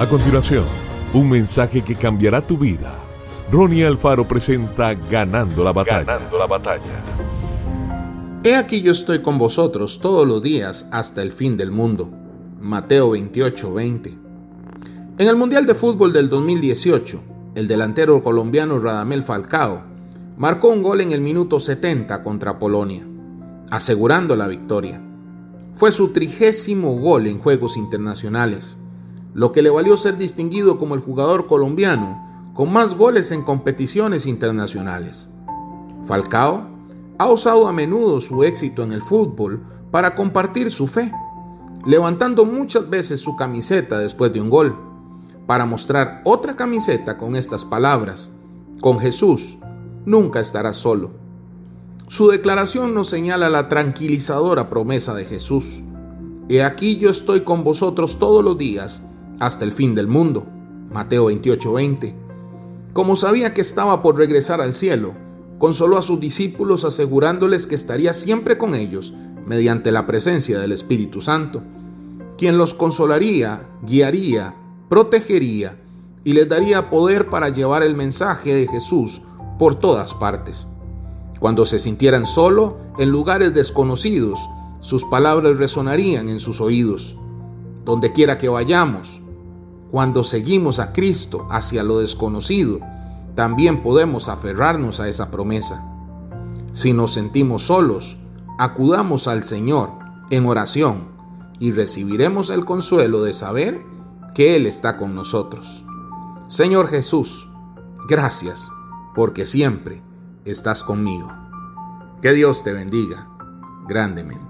A continuación, un mensaje que cambiará tu vida. Ronnie Alfaro presenta Ganando la batalla. Ganando la batalla. He aquí yo estoy con vosotros todos los días hasta el fin del mundo. Mateo 28, 20. En el Mundial de Fútbol del 2018, el delantero colombiano Radamel Falcao marcó un gol en el minuto 70 contra Polonia, asegurando la victoria. Fue su trigésimo gol en Juegos Internacionales lo que le valió ser distinguido como el jugador colombiano con más goles en competiciones internacionales. Falcao ha usado a menudo su éxito en el fútbol para compartir su fe, levantando muchas veces su camiseta después de un gol, para mostrar otra camiseta con estas palabras, con Jesús nunca estarás solo. Su declaración nos señala la tranquilizadora promesa de Jesús. He aquí yo estoy con vosotros todos los días hasta el fin del mundo. Mateo 28:20. Como sabía que estaba por regresar al cielo, consoló a sus discípulos asegurándoles que estaría siempre con ellos mediante la presencia del Espíritu Santo, quien los consolaría, guiaría, protegería y les daría poder para llevar el mensaje de Jesús por todas partes. Cuando se sintieran solo en lugares desconocidos, sus palabras resonarían en sus oídos. Donde quiera que vayamos, cuando seguimos a Cristo hacia lo desconocido, también podemos aferrarnos a esa promesa. Si nos sentimos solos, acudamos al Señor en oración y recibiremos el consuelo de saber que Él está con nosotros. Señor Jesús, gracias porque siempre estás conmigo. Que Dios te bendiga grandemente.